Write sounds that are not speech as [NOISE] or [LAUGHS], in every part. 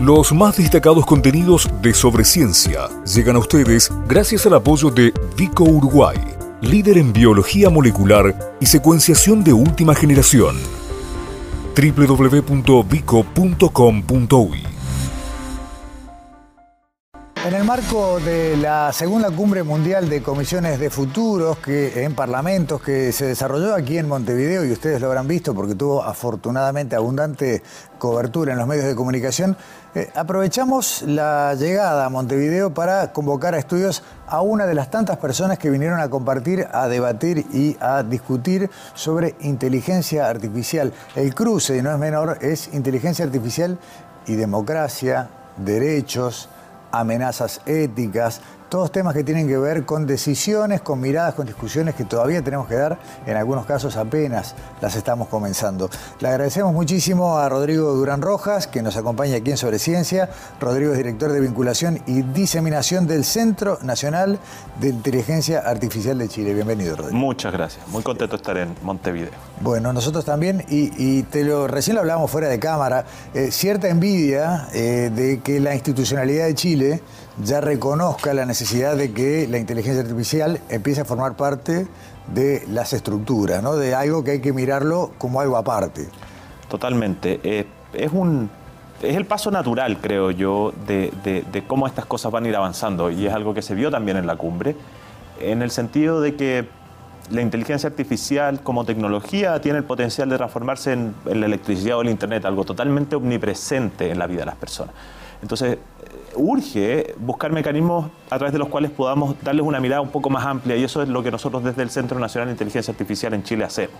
Los más destacados contenidos de Sobre Ciencia llegan a ustedes gracias al apoyo de Vico Uruguay, líder en biología molecular y secuenciación de última generación. www.vico.com.uy En el marco de la segunda cumbre mundial de comisiones de futuros que, en parlamentos que se desarrolló aquí en Montevideo, y ustedes lo habrán visto porque tuvo afortunadamente abundante cobertura en los medios de comunicación, eh, aprovechamos la llegada a Montevideo para convocar a estudios a una de las tantas personas que vinieron a compartir, a debatir y a discutir sobre inteligencia artificial. El cruce, y no es menor, es inteligencia artificial y democracia, derechos, amenazas éticas, todos temas que tienen que ver con decisiones, con miradas, con discusiones que todavía tenemos que dar, en algunos casos apenas las estamos comenzando. Le agradecemos muchísimo a Rodrigo Durán Rojas, que nos acompaña aquí en Sobre Ciencia. Rodrigo es director de vinculación y diseminación del Centro Nacional de Inteligencia Artificial de Chile. Bienvenido, Rodrigo. Muchas gracias, muy contento de estar en Montevideo. Bueno, nosotros también, y, te lo, recién lo hablábamos fuera de cámara, eh, cierta envidia eh, de que la institucionalidad de Chile ya reconozca la necesidad de que la inteligencia artificial empiece a formar parte de las estructuras, ¿no? de algo que hay que mirarlo como algo aparte. Totalmente. Eh, es, un, es el paso natural, creo yo, de, de, cómo estas cosas van a ir avanzando y es algo que se vio también en la cumbre, en el sentido de que la inteligencia artificial como tecnología tiene el potencial de transformarse en, la electricidad o el Internet, algo totalmente omnipresente en la vida de las personas. Entonces, urge buscar mecanismos a través de los cuales podamos darles una mirada un poco más amplia y eso es lo que nosotros desde el Centro Nacional de Inteligencia Artificial en Chile hacemos.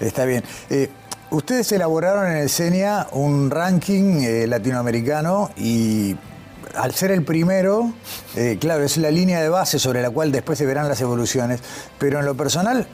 Está bien. Eh, ustedes elaboraron en el CENIA un ranking eh, latinoamericano y al ser el primero, eh, claro, es la línea de base sobre la cual después se verán las evoluciones, pero en lo personal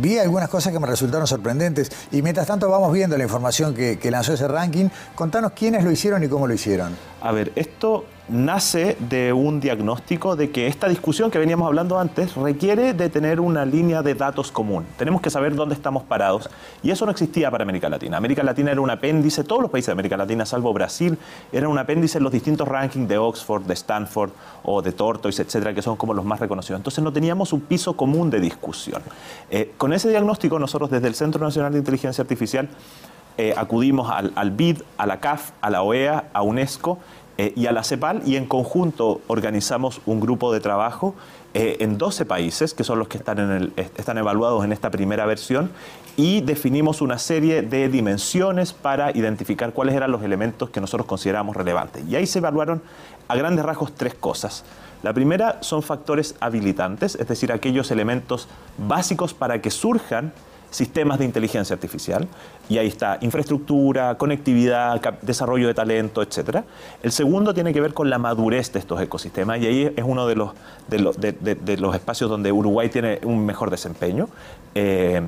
vi algunas cosas que me resultaron sorprendentes y mientras tanto vamos viendo la información que, que lanzó ese ranking. Contanos quiénes lo hicieron y cómo lo hicieron. A ver, esto nace de un diagnóstico de que esta discusión que veníamos hablando antes requiere de tener una línea de datos común. Tenemos que saber dónde estamos parados y eso no existía para América Latina. América Latina era un apéndice, todos los países de América Latina, salvo Brasil, eran un apéndice en los distintos rankings de Oxford, de Stanford o de Tortoise, etcétera, que son como los más reconocidos. Entonces no teníamos un piso común de discusión. Eh, con ese diagnóstico nosotros desde el Centro Nacional de Inteligencia Artificial eh, acudimos al, al BID, a la CAF, a la OEA, a UNESCO eh, y a la CEPAL y en conjunto organizamos un grupo de trabajo eh, en 12 países, que son los que están, están evaluados en esta primera versión, y definimos una serie de dimensiones para identificar cuáles eran los elementos que nosotros consideramos relevantes. Y ahí se evaluaron a grandes rasgos tres cosas. La primera son factores habilitantes, es decir, aquellos elementos básicos para que surjan sistemas de inteligencia artificial, y ahí está infraestructura, conectividad, desarrollo de talento, etc. El segundo tiene que ver con la madurez de estos ecosistemas, y ahí es uno de los, de espacios donde Uruguay tiene un mejor desempeño. Eh,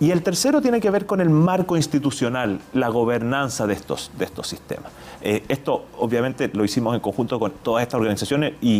y el tercero tiene que ver con el marco institucional, la gobernanza de estos, de estos sistemas. Eh, esto obviamente lo hicimos en conjunto con todas estas organizaciones y,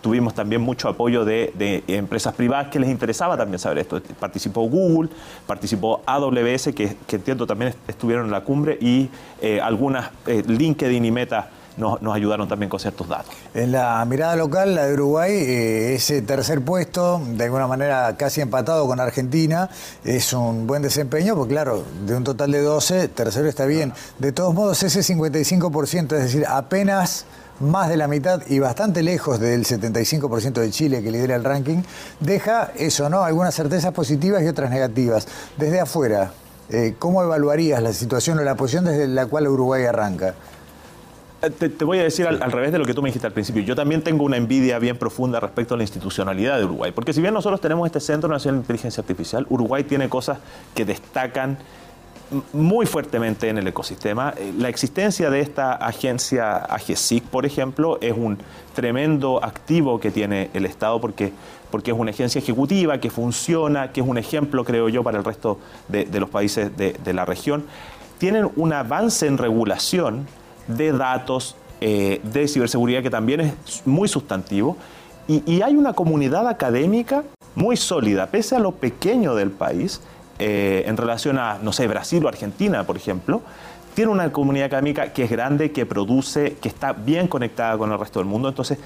tuvimos también mucho apoyo de, empresas privadas que les interesaba también saber esto. Participó Google, participó AWS, que, entiendo también estuvieron en la cumbre, y eh, algunas, eh, LinkedIn y Meta nos, ayudaron también con ciertos datos. En la mirada local, la de Uruguay, eh, ese tercer puesto, de alguna manera casi empatado con Argentina, es un buen desempeño, porque claro, de un total de 12, tercero está bien. De todos modos, ese 55%, es decir, apenas más de la mitad y bastante lejos del 75% de Chile que lidera el ranking, deja eso, ¿no? Algunas certezas positivas y otras negativas. Desde afuera, eh, ¿cómo evaluarías la situación o la posición desde la cual Uruguay arranca? Eh, te, voy a decir al, revés de lo que tú me dijiste al principio. Yo también tengo una envidia bien profunda respecto a la institucionalidad de Uruguay. Porque si bien nosotros tenemos este Centro Nacional de Inteligencia Artificial, Uruguay tiene cosas que destacan muy fuertemente en el ecosistema. Eh, la existencia de esta agencia AGESIC, por ejemplo, es un tremendo activo que tiene el Estado porque, porque es una agencia ejecutiva que funciona, que es un ejemplo, creo yo, para el resto de, los países de, de la región. Tienen un avance en regulación de datos, eh, de ciberseguridad, que también es muy sustantivo. Y, hay una comunidad académica muy sólida, pese a lo pequeño del país, eh, en relación a, no sé, Brasil o Argentina, por ejemplo, tiene una comunidad académica que es grande, que produce, que está bien conectada con el resto del mundo. Entonces,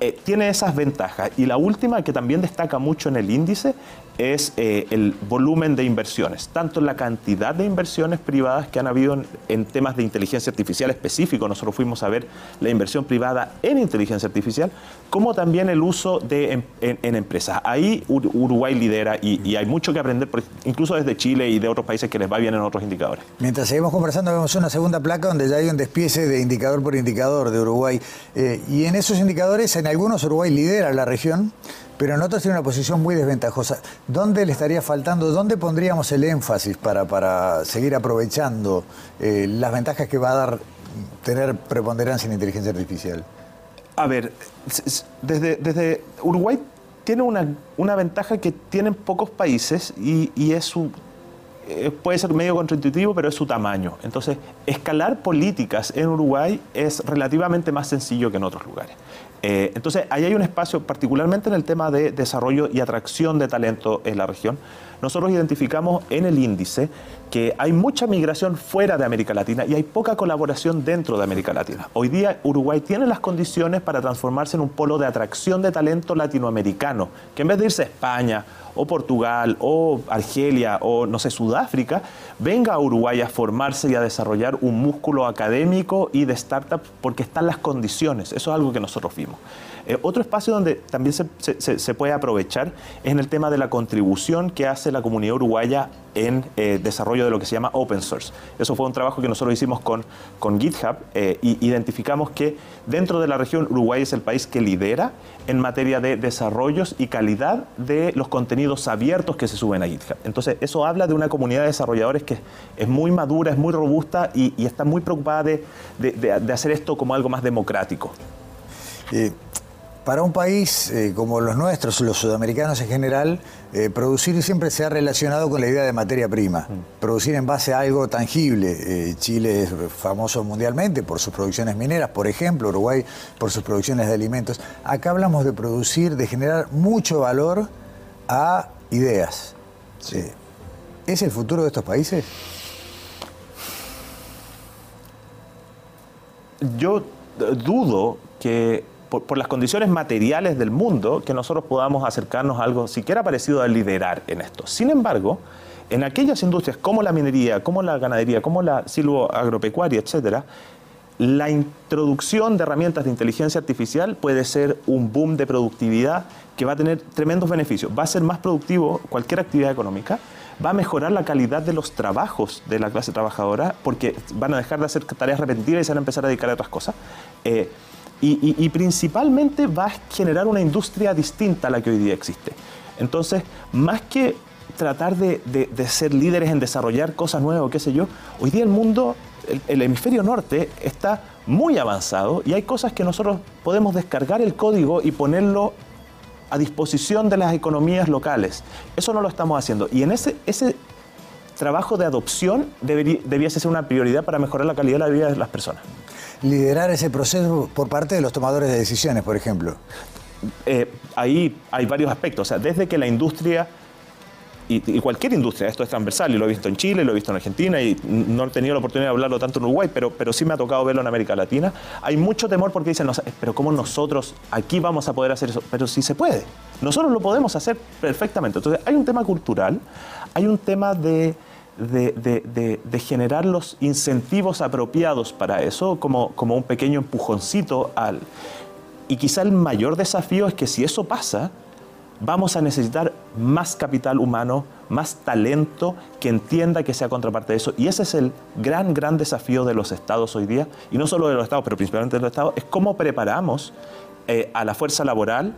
eh, tiene esas ventajas. Y la última, que también destaca mucho en el índice, es eh, el volumen de inversiones, tanto la cantidad de inversiones privadas que han habido en, temas de inteligencia artificial específico, nosotros fuimos a ver la inversión privada en inteligencia artificial, como también el uso de, en, empresas. Ahí Uruguay lidera y, hay mucho que aprender, incluso desde Chile y de otros países que les va bien en otros indicadores. Mientras seguimos conversando, vemos una segunda placa donde ya hay un despiece de indicador por indicador de Uruguay. Eh, y en esos indicadores, en algunos Uruguay lidera la región pero en otros tiene una posición muy desventajosa. ¿Dónde le estaría faltando, dónde pondríamos el énfasis para, para seguir aprovechando eh, las ventajas que va a dar tener preponderancia en inteligencia artificial? A ver, desde, desde Uruguay tiene una, una, ventaja que tienen pocos países y, y es su, eh, puede ser medio contraintuitivo, pero es su tamaño. Entonces, escalar políticas en Uruguay es relativamente más sencillo que en otros lugares. Eh, entonces, ahí hay un espacio, particularmente en el tema de desarrollo y atracción de talento en la región. Nosotros identificamos en el índice que hay mucha migración fuera de América Latina y hay poca colaboración dentro de América Latina. Hoy día Uruguay tiene las condiciones para transformarse en un polo de atracción de talento latinoamericano, que en vez de irse a España o Portugal o Argelia o no sé, Sudáfrica, venga a Uruguay a formarse y a desarrollar un músculo académico y de startup porque están las condiciones. Eso es algo que nosotros vimos. Eh, otro espacio donde también se, puede aprovechar es en el tema de la contribución que hace la comunidad uruguaya en eh, desarrollo de lo que se llama open source. Eso fue un trabajo que nosotros hicimos con, GitHub e identificamos que dentro de la región Uruguay es el país que lidera en materia de desarrollos y calidad de los contenidos abiertos que se suben a GitHub. Entonces, eso habla de una comunidad de desarrolladores que es muy madura, es muy robusta y, está muy preocupada de, hacer esto como algo más democrático. Para un país eh, como los nuestros, los sudamericanos en general, eh, producir siempre se ha relacionado con la idea de materia prima. Mm. Producir en base a algo tangible. Eh, Chile es famoso mundialmente por sus producciones mineras, por ejemplo, Uruguay por sus producciones de alimentos. Acá hablamos de producir, de generar mucho valor a ideas. ¿Es el futuro de estos países? Yo dudo que por, las condiciones materiales del mundo, que nosotros podamos acercarnos a algo siquiera parecido a liderar en esto. Sin embargo, en aquellas industrias como la minería, como la ganadería, como la silvoagropecuaria, etcétera, la introducción de herramientas de inteligencia artificial puede ser un boom de productividad que va a tener tremendos beneficios. Va a ser más productivo cualquier actividad económica, va a mejorar la calidad de los trabajos de la clase trabajadora porque van a dejar de hacer tareas repetitivas y se van a empezar a dedicar a otras cosas. Eh, y, principalmente va a generar una industria distinta a la que hoy día existe. Entonces, más que tratar de, ser líderes en desarrollar cosas nuevas, qué sé yo, hoy día el mundo, el, hemisferio norte está muy avanzado y hay cosas que nosotros podemos descargar el código y ponerlo a disposición de las economías locales. Eso no lo estamos haciendo. Y en ese, ese trabajo de adopción debería, ser una prioridad para mejorar la calidad de la vida de las personas liderar ese proceso por parte de los tomadores de decisiones, por ejemplo? Eh, ahí hay varios aspectos. O sea, desde que la industria y, cualquier industria, esto es transversal, y lo he visto en Chile, lo he visto en Argentina, y no he tenido la oportunidad de hablarlo tanto en Uruguay, pero, pero sí me ha tocado verlo en América Latina, hay mucho temor porque dicen, no, pero ¿cómo nosotros aquí vamos a poder hacer eso? Pero sí se puede, nosotros lo podemos hacer perfectamente. Entonces hay un tema cultural, hay un tema de de, generar los incentivos apropiados para eso, como, un pequeño empujoncito al... Y quizá el mayor desafío es que si eso pasa, vamos a necesitar más capital humano, más talento que entienda que sea contraparte de eso. Y ese es el gran, gran desafío de los estados hoy día, y no solo de los estados, pero principalmente de los estados, es cómo preparamos eh, a la fuerza laboral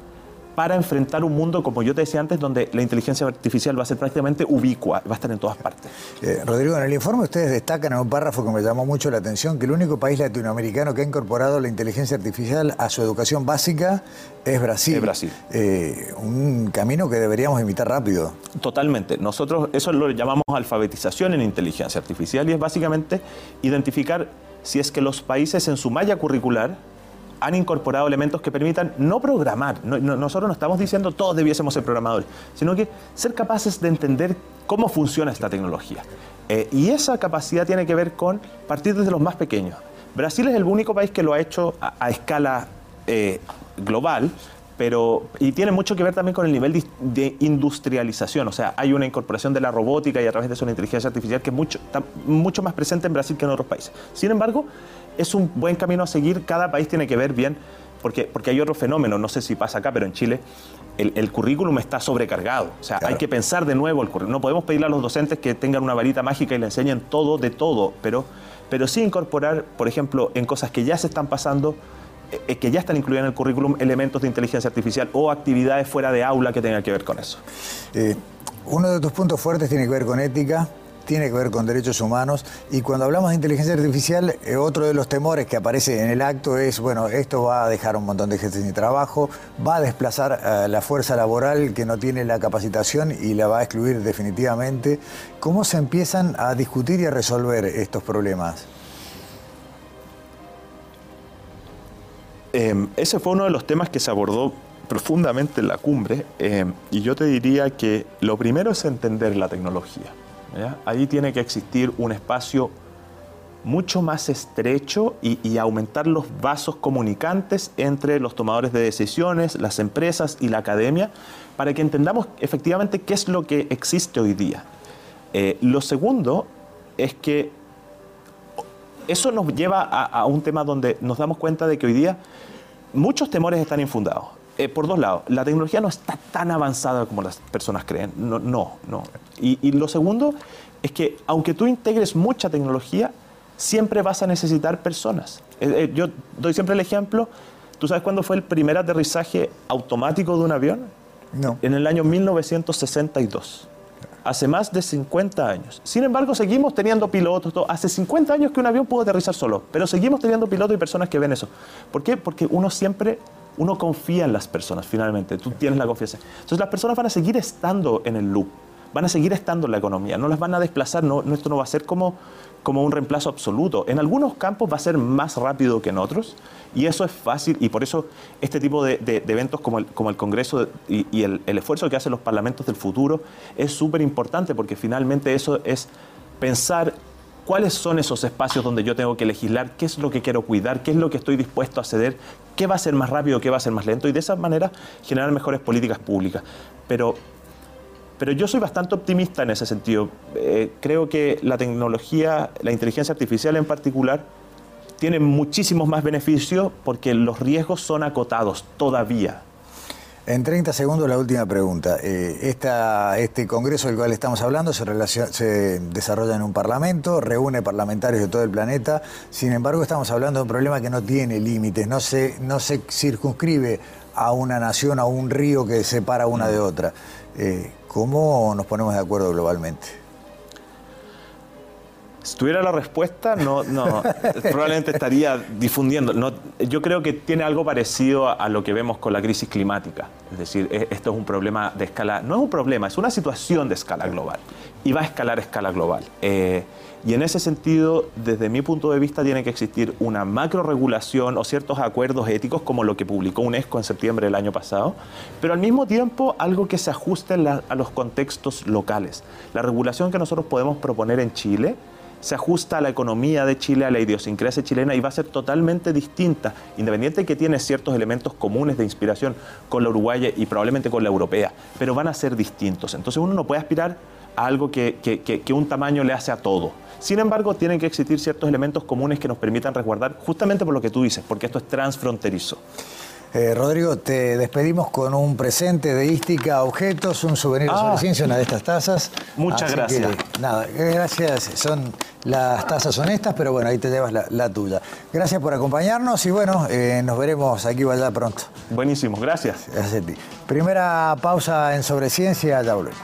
para enfrentar un mundo, como yo te decía antes, donde la inteligencia artificial va a ser prácticamente ubicua, va a estar en todas partes. Eh, Rodrigo, en el informe ustedes destacan en un párrafo que me llamó mucho la atención que el único país latinoamericano que ha incorporado la inteligencia artificial a su educación básica es Brasil. Es Brasil. Eh, un camino que deberíamos imitar rápido. Totalmente. Nosotros eso lo llamamos alfabetización en inteligencia artificial y es básicamente identificar si es que los países en su malla curricular han incorporado elementos que permitan no programar. nosotros no estamos diciendo todos debiésemos ser programadores, sino que ser capaces de entender cómo funciona esta tecnología. Eh, y esa capacidad tiene que ver con partir desde los más pequeños. Brasil es el único país que lo ha hecho a, escala eh, global, pero y tiene mucho que ver también con el nivel de, industrialización, o sea, hay una incorporación de la robótica y a través de eso la inteligencia artificial que es mucho, está mucho más presente en Brasil que en otros países. Sin embargo, es un buen camino a seguir, cada país tiene que ver bien, porque, porque hay otro fenómeno, no sé si pasa acá, pero en Chile el, currículum está sobrecargado, o sea, hay que pensar de nuevo el currículum, no podemos pedirle a los docentes que tengan una varita mágica y le enseñen todo de todo, pero, pero sí incorporar, por ejemplo, en cosas que ya se están pasando, que ya están incluidas en el currículum elementos de inteligencia artificial o actividades fuera de aula que tengan que ver con eso. Eh, uno de tus puntos fuertes tiene que ver con ética, tiene que ver con derechos humanos y cuando hablamos de inteligencia artificial, eh, otro de los temores que aparece en el acto es, bueno, esto va a dejar un montón de gente sin trabajo, va a desplazar a la fuerza laboral que no tiene la capacitación y la va a excluir definitivamente. ¿Cómo se empiezan a discutir y a resolver estos problemas? Em, ese fue uno de los temas que se abordó profundamente en la cumbre em, y yo te diría que lo primero es entender la tecnología. Ahí tiene que existir un espacio mucho más estrecho y, aumentar los vasos comunicantes entre los tomadores de decisiones, las empresas y la academia, para que entendamos efectivamente qué es lo que existe hoy día. Eh, lo segundo es que eso nos lleva a, un tema donde nos damos cuenta de que hoy día muchos temores están infundados. Eh, por dos lados, la tecnología no está tan avanzada como las personas creen. No, no. no. Y, lo segundo es que aunque tú integres mucha tecnología, siempre vas a necesitar personas. Eh, eh, yo doy siempre el ejemplo, ¿tú sabes cuándo fue el primer aterrizaje automático de un avión? No. En el año 1962 hace más de 50 años. Sin embargo, seguimos teniendo pilotos. Hace 50 años que un avión pudo aterrizar solo, pero seguimos teniendo pilotos y personas que ven eso. ¿Por qué? Porque uno siempre, uno confía en las personas, finalmente. Tú tienes la confianza. Entonces las personas van a seguir estando en el loop, van a seguir estando en la economía, no las van a desplazar, no, esto no va a ser como, como un reemplazo absoluto. En algunos campos va a ser más rápido que en otros, y eso es fácil, y por eso este tipo de, eventos como el, Congreso y, el, esfuerzo que hacen los parlamentos del futuro es súper importante, porque finalmente eso es pensar cuáles son esos espacios donde yo tengo que legislar, qué es lo que quiero cuidar, qué es lo que estoy dispuesto a ceder, qué va a ser más rápido, qué va a ser más lento, y de esa manera generar mejores políticas públicas. Pero pero yo soy bastante optimista en ese sentido. Eh, creo que la tecnología, la inteligencia artificial en particular, tiene muchísimos más beneficios porque los riesgos son acotados todavía. En 30 segundos la última pregunta. Eh, este congreso del cual estamos hablando se, se, desarrolla en un parlamento, reúne parlamentarios de todo el planeta, sin embargo estamos hablando de un problema que no tiene límites, no se, no se circunscribe a una nación, a un río que separa una de otra. Eh, ¿Cómo nos ponemos de acuerdo globalmente? Si tuviera la respuesta, no, no [LAUGHS] probablemente estaría difundiendo. No, yo creo que tiene algo parecido a, lo que vemos con la crisis climática. Es decir, e, esto es un problema de escala, no es un problema, es una situación de escala global y va a escalar a escala global. Eh, y en ese sentido, desde mi punto de vista, tiene que existir una macroregulación o ciertos acuerdos éticos, como lo que publicó UNESCO en septiembre del año pasado, pero al mismo tiempo algo que se ajuste a los contextos locales. La regulación que nosotros podemos proponer en Chile se ajusta a la economía de Chile, a la idiosincrasia chilena y va a ser totalmente distinta, independiente de que tiene ciertos elementos comunes de inspiración con la uruguaya y probablemente con la europea, pero van a ser distintos. Entonces uno no puede aspirar algo que, que un tamaño le hace a todo. Sin embargo, tienen que existir ciertos elementos comunes que nos permitan resguardar, justamente por lo que tú dices, porque esto es transfronterizo. Eh, Rodrigo, te despedimos con un presente de Ística Objetos, un souvenir de ah. ciencia, una de estas tazas. Muchas gracias. nada, gracias. Son, las tazas honestas, pero bueno, ahí te llevas la, tuya. Gracias por acompañarnos y bueno, eh, nos veremos aquí o allá pronto. Buenísimo, gracias. Gracias a ti. Primera pausa en Sobre Ciencia, ya volvemos.